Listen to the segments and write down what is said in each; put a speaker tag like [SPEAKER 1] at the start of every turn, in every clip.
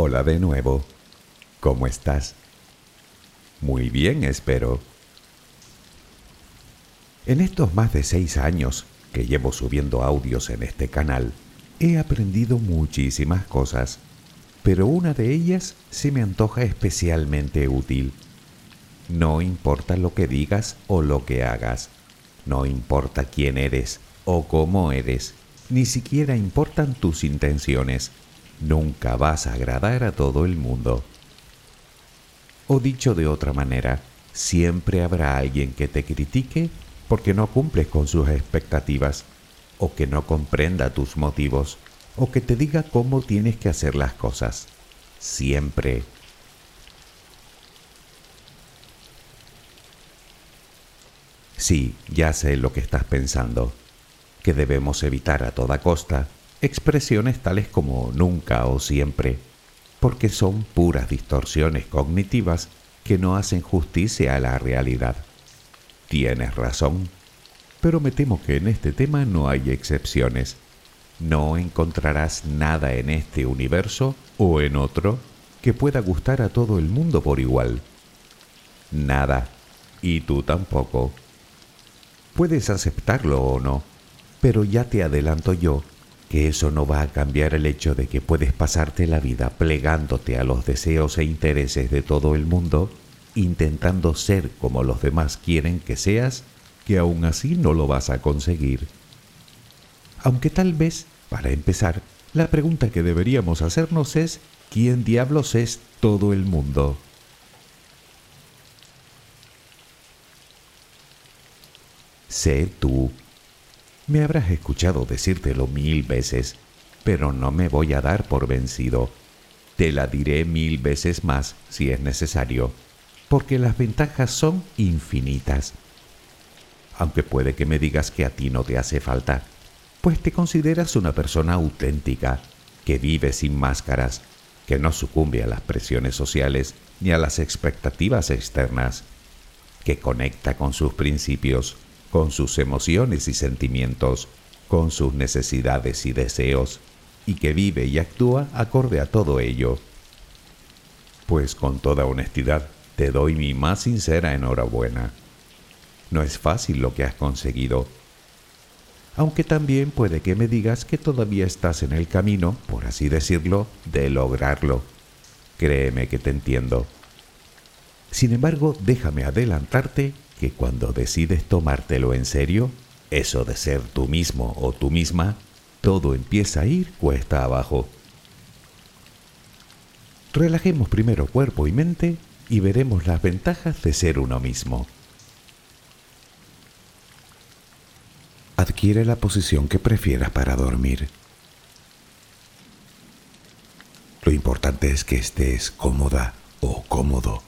[SPEAKER 1] Hola de nuevo. ¿Cómo estás? Muy bien, espero. En estos más de seis años que llevo subiendo audios en este canal, he aprendido muchísimas cosas, pero una de ellas se me antoja especialmente útil. No importa lo que digas o lo que hagas, no importa quién eres o cómo eres, ni siquiera importan tus intenciones, nunca vas a agradar a todo el mundo. O dicho de otra manera, siempre habrá alguien que te critique porque no cumples con sus expectativas, o que no comprenda tus motivos, o que te diga cómo tienes que hacer las cosas. Siempre. Sí, ya sé lo que estás pensando, que debemos evitar a toda costa expresiones tales como nunca o siempre, porque son puras distorsiones cognitivas que no hacen justicia a la realidad. Tienes razón, pero me temo que en este tema no hay excepciones. No encontrarás nada en este universo o en otro que pueda gustar a todo el mundo por igual. Nada, y tú tampoco. Puedes aceptarlo o no, pero ya te adelanto yo que eso no va a cambiar el hecho de que puedes pasarte la vida plegándote a los deseos e intereses de todo el mundo, intentando ser como los demás quieren que seas, que aún así no lo vas a conseguir. Aunque tal vez, para empezar, la pregunta que deberíamos hacernos es, ¿quién diablos es todo el mundo? Sé tú me habrás escuchado decírtelo mil veces, pero no me voy a dar por vencido. Te la diré mil veces más si es necesario, porque las ventajas son infinitas. Aunque puede que me digas que a ti no te hace falta, pues te consideras una persona auténtica, que vive sin máscaras, que no sucumbe a las presiones sociales ni a las expectativas externas, que conecta con sus principios, con sus emociones y sentimientos, con sus necesidades y deseos, y que vive y actúa acorde a todo ello. Pues con toda honestidad, te doy mi más sincera enhorabuena. No es fácil lo que has conseguido, aunque también puede que me digas que todavía estás en el camino, por así decirlo, de lograrlo. Créeme que te entiendo. Sin embargo, déjame adelantarte que cuando decides tomártelo en serio, eso de ser tú mismo o tú misma, todo empieza a ir cuesta abajo. Relajemos primero cuerpo y mente y veremos las ventajas de ser uno mismo. Adquiere la posición que prefieras para dormir. Lo importante es que estés cómoda o cómodo.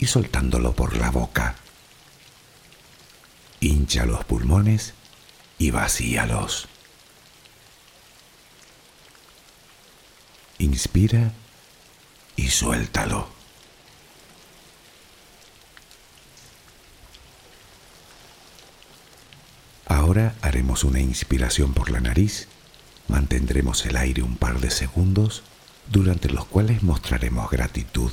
[SPEAKER 1] y soltándolo por la boca. Hincha los pulmones y vacíalos. Inspira y suéltalo. Ahora haremos una inspiración por la nariz. Mantendremos el aire un par de segundos durante los cuales mostraremos gratitud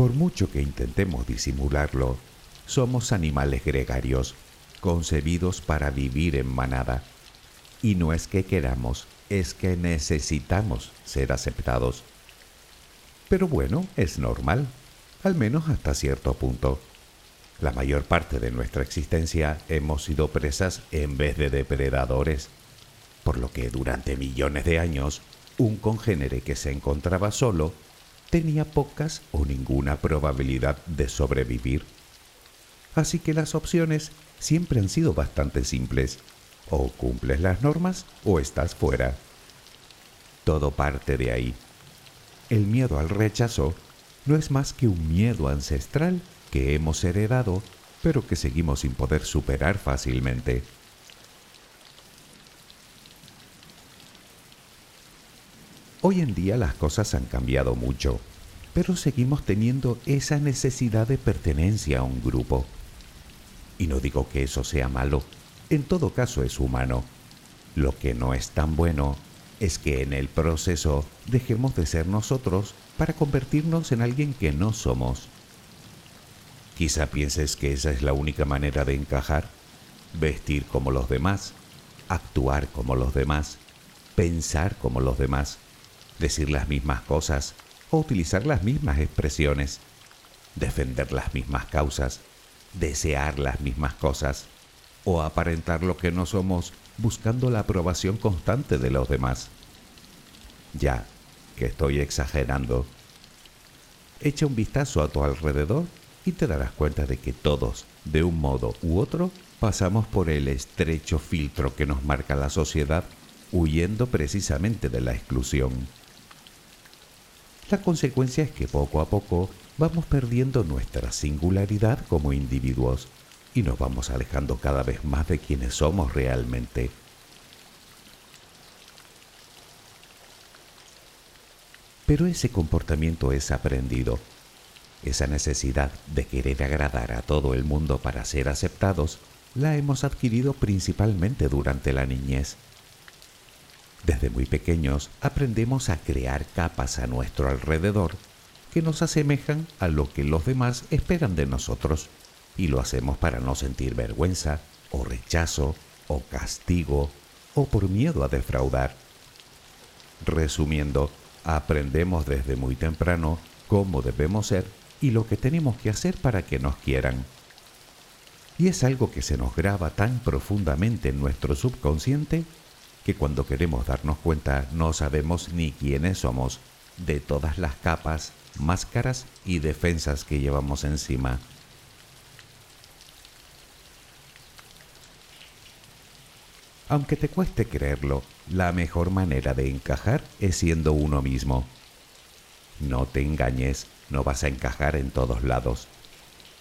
[SPEAKER 1] Por mucho que intentemos disimularlo, somos animales gregarios, concebidos para vivir en manada. Y no es que queramos, es que necesitamos ser aceptados. Pero bueno, es normal, al menos hasta cierto punto. La mayor parte de nuestra existencia hemos sido presas en vez de depredadores, por lo que durante millones de años un congénere que se encontraba solo tenía pocas o ninguna probabilidad de sobrevivir. Así que las opciones siempre han sido bastante simples. O cumples las normas o estás fuera. Todo parte de ahí. El miedo al rechazo no es más que un miedo ancestral que hemos heredado, pero que seguimos sin poder superar fácilmente. Hoy en día las cosas han cambiado mucho, pero seguimos teniendo esa necesidad de pertenencia a un grupo. Y no digo que eso sea malo, en todo caso es humano. Lo que no es tan bueno es que en el proceso dejemos de ser nosotros para convertirnos en alguien que no somos. Quizá pienses que esa es la única manera de encajar, vestir como los demás, actuar como los demás, pensar como los demás decir las mismas cosas o utilizar las mismas expresiones, defender las mismas causas, desear las mismas cosas o aparentar lo que no somos buscando la aprobación constante de los demás. Ya que estoy exagerando, echa un vistazo a tu alrededor y te darás cuenta de que todos, de un modo u otro, pasamos por el estrecho filtro que nos marca la sociedad huyendo precisamente de la exclusión. La consecuencia es que poco a poco vamos perdiendo nuestra singularidad como individuos y nos vamos alejando cada vez más de quienes somos realmente. Pero ese comportamiento es aprendido. Esa necesidad de querer agradar a todo el mundo para ser aceptados la hemos adquirido principalmente durante la niñez. Desde muy pequeños aprendemos a crear capas a nuestro alrededor que nos asemejan a lo que los demás esperan de nosotros y lo hacemos para no sentir vergüenza o rechazo o castigo o por miedo a defraudar. Resumiendo, aprendemos desde muy temprano cómo debemos ser y lo que tenemos que hacer para que nos quieran. Y es algo que se nos graba tan profundamente en nuestro subconsciente que cuando queremos darnos cuenta no sabemos ni quiénes somos de todas las capas, máscaras y defensas que llevamos encima. Aunque te cueste creerlo, la mejor manera de encajar es siendo uno mismo. No te engañes, no vas a encajar en todos lados.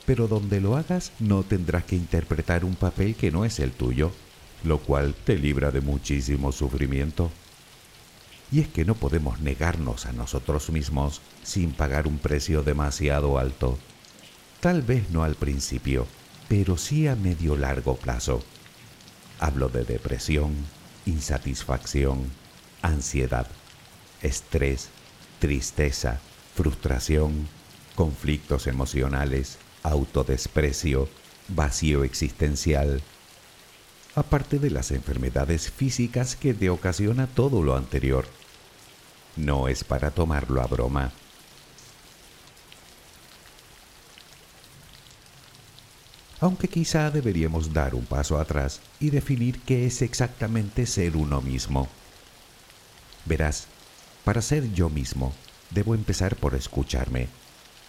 [SPEAKER 1] Pero donde lo hagas no tendrás que interpretar un papel que no es el tuyo, lo cual te libra de muchísimo sufrimiento. Y es que no podemos negarnos a nosotros mismos sin pagar un precio demasiado alto. Tal vez no al principio, pero sí a medio largo plazo. Hablo de depresión, insatisfacción, ansiedad, estrés, tristeza, frustración, conflictos emocionales, autodesprecio, vacío existencial, aparte de las enfermedades físicas que te ocasiona todo lo anterior. No es para tomarlo a broma. aunque quizá deberíamos dar un paso atrás y definir qué es exactamente ser uno mismo. Verás, para ser yo mismo, debo empezar por escucharme,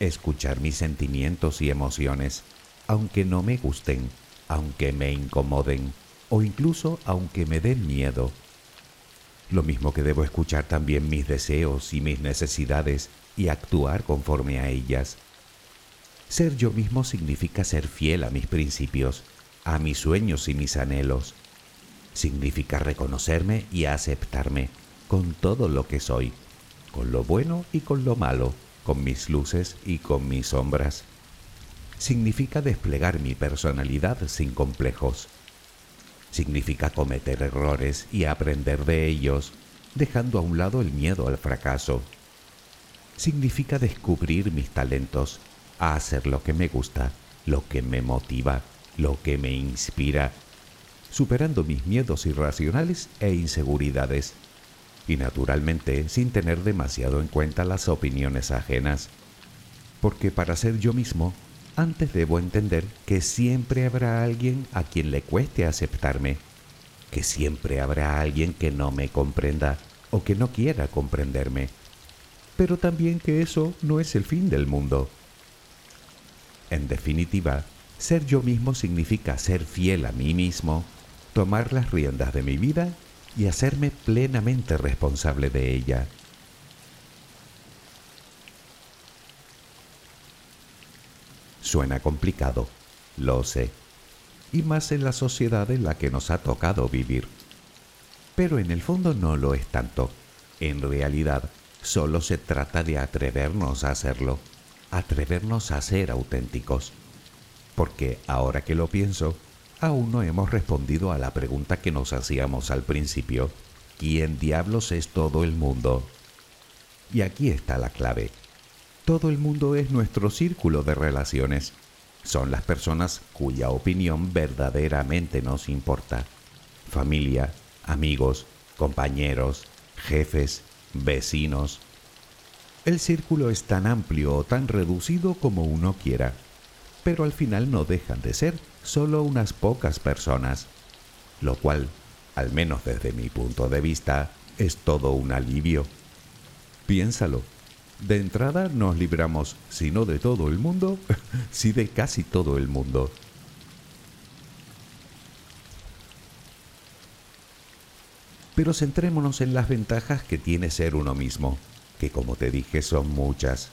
[SPEAKER 1] escuchar mis sentimientos y emociones, aunque no me gusten, aunque me incomoden o incluso aunque me den miedo. Lo mismo que debo escuchar también mis deseos y mis necesidades y actuar conforme a ellas. Ser yo mismo significa ser fiel a mis principios, a mis sueños y mis anhelos. Significa reconocerme y aceptarme con todo lo que soy, con lo bueno y con lo malo, con mis luces y con mis sombras. Significa desplegar mi personalidad sin complejos. Significa cometer errores y aprender de ellos, dejando a un lado el miedo al fracaso. Significa descubrir mis talentos hacer lo que me gusta, lo que me motiva, lo que me inspira, superando mis miedos irracionales e inseguridades, y naturalmente sin tener demasiado en cuenta las opiniones ajenas, porque para ser yo mismo, antes debo entender que siempre habrá alguien a quien le cueste aceptarme, que siempre habrá alguien que no me comprenda o que no quiera comprenderme, pero también que eso no es el fin del mundo en definitiva, ser yo mismo significa ser fiel a mí mismo, tomar las riendas de mi vida y hacerme plenamente responsable de ella. Suena complicado, lo sé, y más en la sociedad en la que nos ha tocado vivir. Pero en el fondo no lo es tanto. En realidad, solo se trata de atrevernos a hacerlo atrevernos a ser auténticos. Porque ahora que lo pienso, aún no hemos respondido a la pregunta que nos hacíamos al principio. ¿Quién diablos es todo el mundo? Y aquí está la clave. Todo el mundo es nuestro círculo de relaciones. Son las personas cuya opinión verdaderamente nos importa. Familia, amigos, compañeros, jefes, vecinos, el círculo es tan amplio o tan reducido como uno quiera, pero al final no dejan de ser solo unas pocas personas, lo cual, al menos desde mi punto de vista, es todo un alivio. Piénsalo, de entrada nos libramos, si no de todo el mundo, si de casi todo el mundo. Pero centrémonos en las ventajas que tiene ser uno mismo que como te dije son muchas.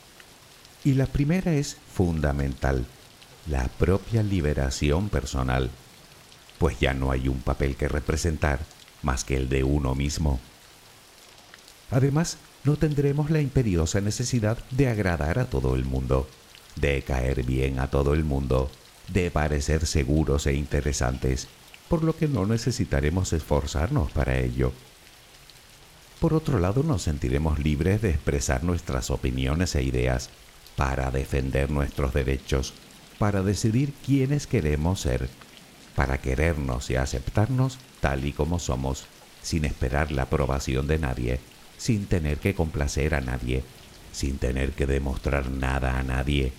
[SPEAKER 1] Y la primera es fundamental, la propia liberación personal, pues ya no hay un papel que representar más que el de uno mismo. Además, no tendremos la imperiosa necesidad de agradar a todo el mundo, de caer bien a todo el mundo, de parecer seguros e interesantes, por lo que no necesitaremos esforzarnos para ello. Por otro lado, nos sentiremos libres de expresar nuestras opiniones e ideas para defender nuestros derechos, para decidir quiénes queremos ser, para querernos y aceptarnos tal y como somos, sin esperar la aprobación de nadie sin tener que complacer a nadie, sin tener que demostrar nada a nadie.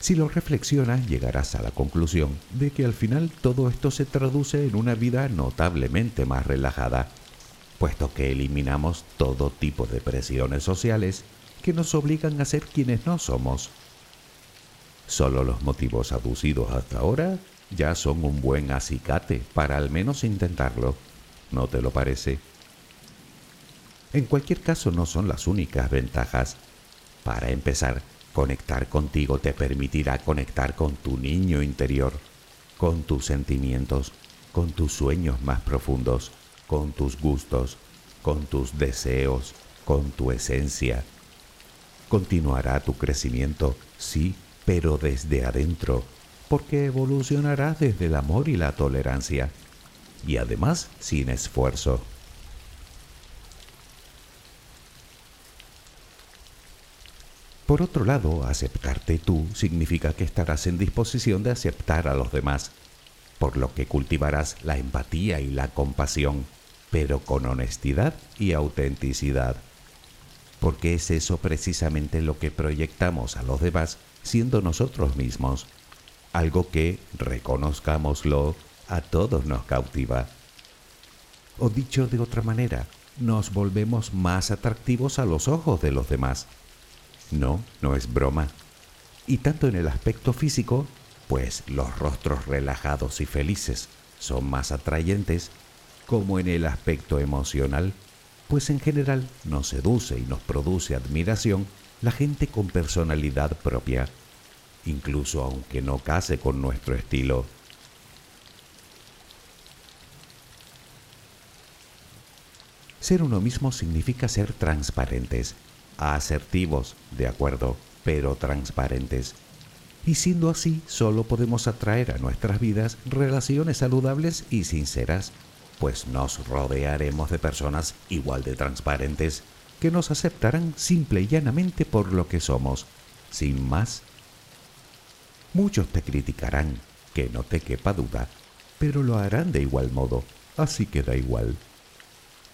[SPEAKER 1] Si lo reflexionas, llegarás a la conclusión de que al final todo esto se traduce en una vida notablemente más relajada, puesto que eliminamos todo tipo de presiones sociales que nos obligan a ser quienes no somos. Solo los motivos aducidos hasta ahora ya son un buen acicate para al menos intentarlo. ¿No te lo parece? En cualquier caso no son las únicas ventajas. Para empezar, conectar contigo te permitirá conectar con tu niño interior, con tus sentimientos, con tus sueños más profundos, con tus gustos, con tus deseos, con tu esencia. Continuará tu crecimiento, sí, pero desde adentro, porque evolucionará desde el amor y la tolerancia, y además sin esfuerzo. Por otro lado, aceptarte tú significa que estarás en disposición de aceptar a los demás, por lo que cultivarás la empatía y la compasión, pero con honestidad y autenticidad. Porque es eso precisamente lo que proyectamos a los demás siendo nosotros mismos algo que, reconozcámoslo, a todos nos cautiva. O dicho de otra manera, nos volvemos más atractivos a los ojos de los demás. No, no es broma. Y tanto en el aspecto físico, pues los rostros relajados y felices son más atrayentes, como en el aspecto emocional, pues en general nos seduce y nos produce admiración la gente con personalidad propia incluso aunque no case con nuestro estilo. Ser uno mismo significa ser transparentes, asertivos, de acuerdo, pero transparentes. Y siendo así, solo podemos atraer a nuestras vidas relaciones saludables y sinceras, pues nos rodearemos de personas igual de transparentes que nos aceptarán simple y llanamente por lo que somos, sin más Muchos te criticarán, que no te quepa duda, pero lo harán de igual modo, así que da igual.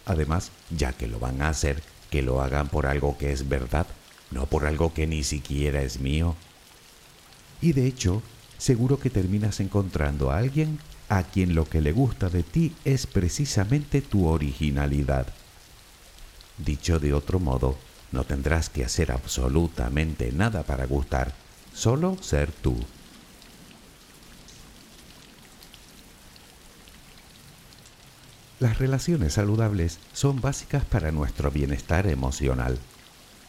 [SPEAKER 1] Además, ya que lo van a hacer, que lo hagan por algo que es verdad, no por algo que ni siquiera es mío. Y de hecho, seguro que terminas encontrando a alguien a quien lo que le gusta de ti es precisamente tu originalidad. Dicho de otro modo, no tendrás que hacer absolutamente nada para gustar, Solo ser tú. Las relaciones saludables son básicas para nuestro bienestar emocional.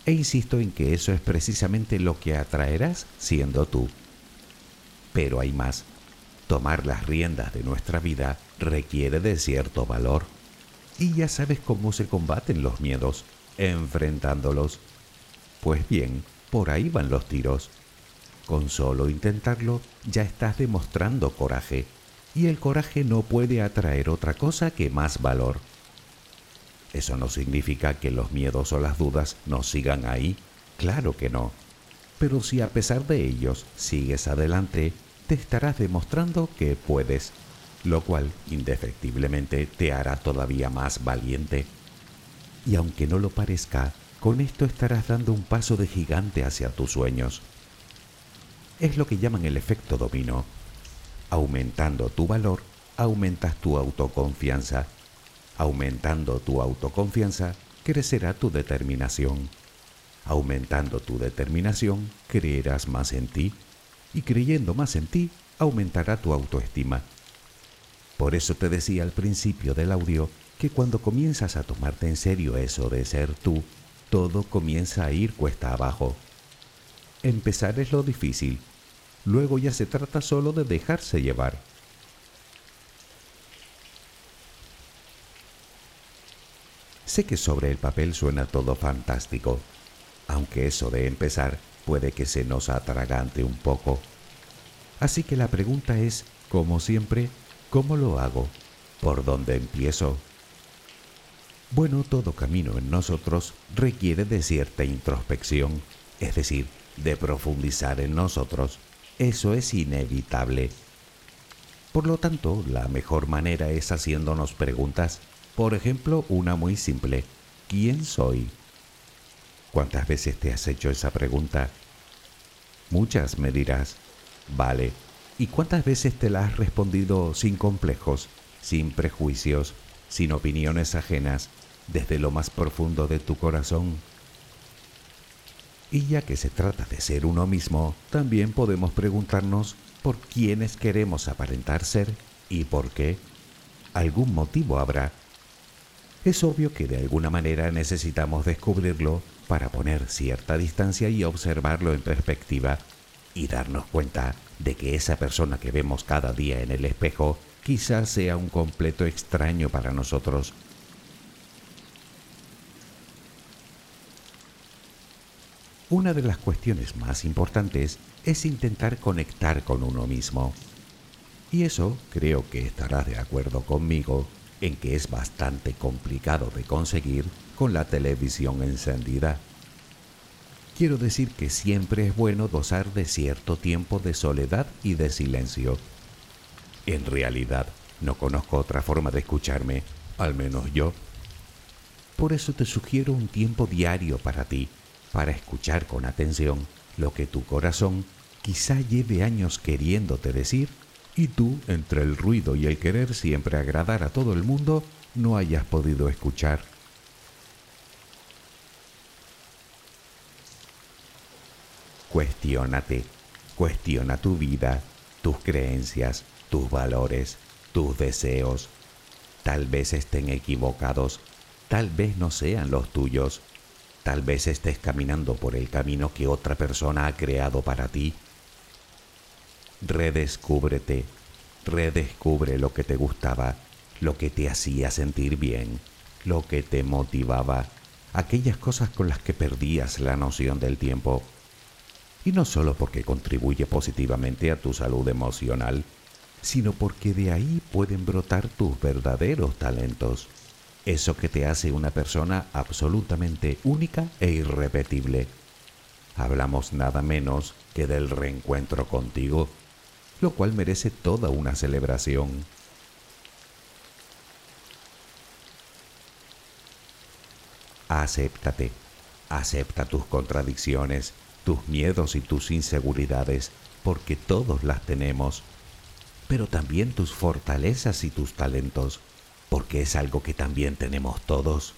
[SPEAKER 1] E insisto en que eso es precisamente lo que atraerás siendo tú. Pero hay más. Tomar las riendas de nuestra vida requiere de cierto valor. Y ya sabes cómo se combaten los miedos, enfrentándolos. Pues bien, por ahí van los tiros. Con solo intentarlo ya estás demostrando coraje, y el coraje no puede atraer otra cosa que más valor. Eso no significa que los miedos o las dudas no sigan ahí, claro que no. Pero si a pesar de ellos sigues adelante, te estarás demostrando que puedes, lo cual indefectiblemente te hará todavía más valiente. Y aunque no lo parezca, con esto estarás dando un paso de gigante hacia tus sueños es lo que llaman el efecto dominó. Aumentando tu valor, aumentas tu autoconfianza. Aumentando tu autoconfianza, crecerá tu determinación. Aumentando tu determinación, creerás más en ti. Y creyendo más en ti, aumentará tu autoestima. Por eso te decía al principio del audio que cuando comienzas a tomarte en serio eso de ser tú, todo comienza a ir cuesta abajo. Empezar es lo difícil, luego ya se trata solo de dejarse llevar. Sé que sobre el papel suena todo fantástico, aunque eso de empezar puede que se nos atragante un poco. Así que la pregunta es, como siempre, ¿cómo lo hago? ¿Por dónde empiezo? Bueno, todo camino en nosotros requiere de cierta introspección, es decir, de profundizar en nosotros. Eso es inevitable. Por lo tanto, la mejor manera es haciéndonos preguntas. Por ejemplo, una muy simple. ¿Quién soy? ¿Cuántas veces te has hecho esa pregunta? Muchas, me dirás. Vale. ¿Y cuántas veces te la has respondido sin complejos, sin prejuicios, sin opiniones ajenas, desde lo más profundo de tu corazón? Y ya que se trata de ser uno mismo, también podemos preguntarnos por quiénes queremos aparentar ser y por qué. Algún motivo habrá. Es obvio que de alguna manera necesitamos descubrirlo para poner cierta distancia y observarlo en perspectiva y darnos cuenta de que esa persona que vemos cada día en el espejo quizás sea un completo extraño para nosotros. Una de las cuestiones más importantes es intentar conectar con uno mismo. Y eso creo que estarás de acuerdo conmigo en que es bastante complicado de conseguir con la televisión encendida. Quiero decir que siempre es bueno gozar de cierto tiempo de soledad y de silencio. En realidad, no conozco otra forma de escucharme, al menos yo. Por eso te sugiero un tiempo diario para ti, para escuchar con atención lo que tu corazón quizá lleve años queriéndote decir y tú, entre el ruido y el querer siempre agradar a todo el mundo, no hayas podido escuchar. Cuestiónate, cuestiona tu vida, tus creencias, tus valores, tus deseos. Tal vez estén equivocados, tal vez no sean los tuyos, tal vez estés caminando por el camino que otra persona ha creado para ti. Redescúbrete, redescubre lo que te gustaba, lo que te hacía sentir bien, lo que te motivaba, aquellas cosas con las que perdías la noción del tiempo y no solo porque contribuye positivamente a tu salud emocional, sino porque de ahí pueden brotar tus verdaderos talentos. Eso que te hace una persona absolutamente única e irrepetible. Hablamos nada menos que del reencuentro contigo, lo cual merece toda una celebración. Acéptate, acepta tus contradicciones, tus miedos y tus inseguridades, porque todos las tenemos, pero también tus fortalezas y tus talentos, porque es algo que también tenemos todos.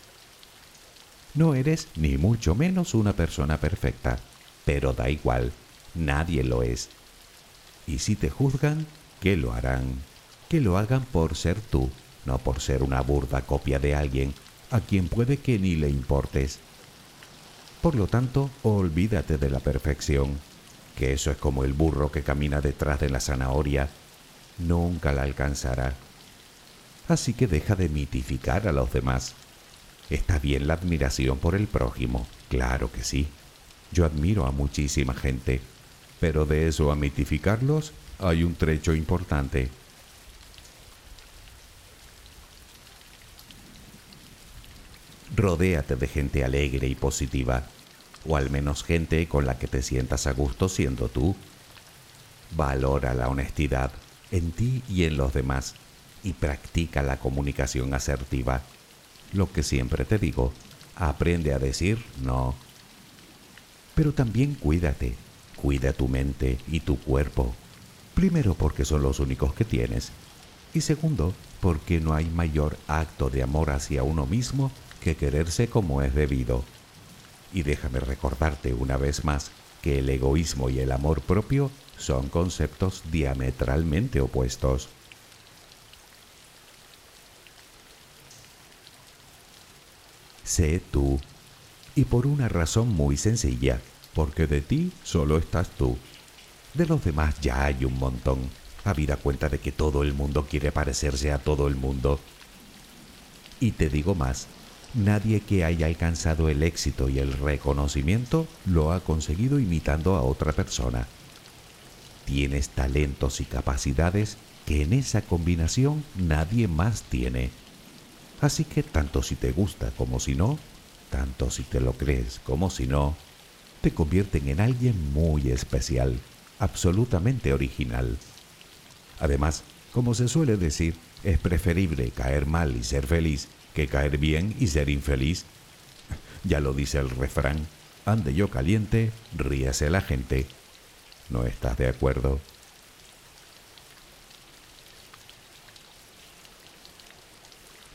[SPEAKER 1] No eres ni mucho menos una persona perfecta, pero da igual, nadie lo es. Y si te juzgan, ¿qué lo harán? Que lo hagan por ser tú, no por ser una burda copia de alguien a quien puede que ni le importes. Por lo tanto, olvídate de la perfección, que eso es como el burro que camina detrás de la zanahoria, nunca la alcanzará. Así que deja de mitificar a los demás. Está bien la admiración por el prójimo, claro que sí. Yo admiro a muchísima gente, pero de eso a mitificarlos hay un trecho importante. Rodéate de gente alegre y positiva, o al menos gente con la que te sientas a gusto siendo tú. Valora la honestidad en ti y en los demás y practica la comunicación asertiva. Lo que siempre te digo, aprende a decir no. Pero también cuídate, cuida tu mente y tu cuerpo. Primero porque son los únicos que tienes y segundo porque no hay mayor acto de amor hacia uno mismo que quererse como es debido. Y déjame recordarte una vez más que el egoísmo y el amor propio son conceptos diametralmente opuestos. Sé tú. Y por una razón muy sencilla, porque de ti solo estás tú. De los demás ya hay un montón. Habida cuenta de que todo el mundo quiere parecerse a todo el mundo. Y te digo más, nadie que haya alcanzado el éxito y el reconocimiento lo ha conseguido imitando a otra persona. Tienes talentos y capacidades que en esa combinación nadie más tiene. Así que tanto si te gusta como si no, tanto si te lo crees como si no, te convierten en alguien muy especial, absolutamente original. Además, como se suele decir, es preferible caer mal y ser feliz que caer bien y ser infeliz. Ya lo dice el refrán, ande yo caliente, ríase la gente. ¿No estás de acuerdo?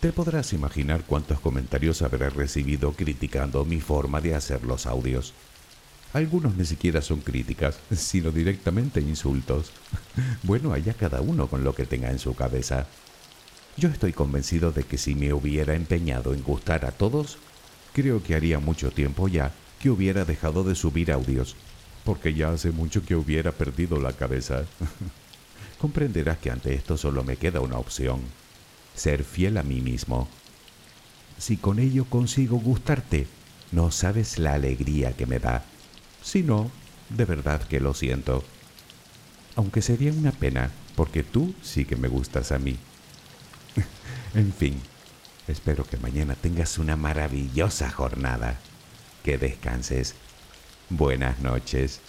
[SPEAKER 1] Te podrás imaginar cuántos comentarios habré recibido criticando mi forma de hacer los audios. Algunos ni siquiera son críticas, sino directamente insultos. Bueno, allá cada uno con lo que tenga en su cabeza. Yo estoy convencido de que si me hubiera empeñado en gustar a todos, creo que haría mucho tiempo ya que hubiera dejado de subir audios, porque ya hace mucho que hubiera perdido la cabeza. Comprenderás que ante esto solo me queda una opción ser fiel a mí mismo. Si con ello consigo gustarte, no sabes la alegría que me da. Si no, de verdad que lo siento. Aunque sería una pena, porque tú sí que me gustas a mí. en fin, espero que mañana tengas una maravillosa jornada. Que descanses. Buenas noches.